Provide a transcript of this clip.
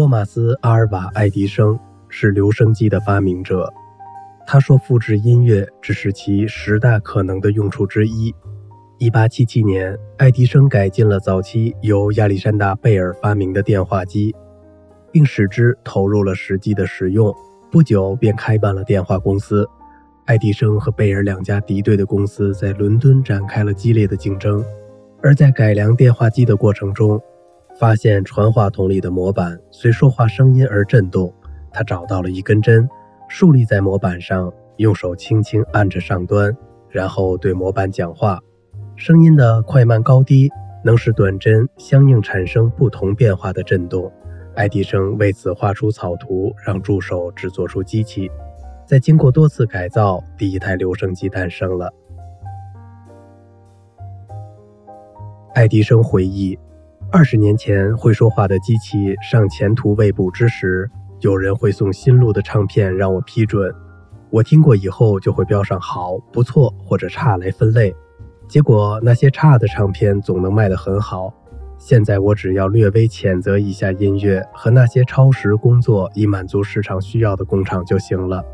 托马斯·阿尔瓦·爱迪生是留声机的发明者。他说：“复制音乐只是其十大可能的用处之一。”1877 年，爱迪生改进了早期由亚历山大·贝尔发明的电话机，并使之投入了实际的使用。不久便开办了电话公司。爱迪生和贝尔两家敌对的公司在伦敦展开了激烈的竞争。而在改良电话机的过程中，发现传话筒里的模板随说话声音而震动。他找到了一根针，竖立在模板上，用手轻轻按着上端，然后对模板讲话。声音的快慢高低能使短针相应产生不同变化的震动。爱迪生为此画出草图，让助手制作出机器。在经过多次改造，第一台留声机诞生了。爱迪生回忆，二十年前会说话的机器尚前途未卜之时，有人会送新录的唱片让我批准。我听过以后就会标上好、不错或者差来分类。结果那些差的唱片总能卖得很好。现在我只要略微谴责一下音乐和那些超时工作以满足市场需要的工厂就行了。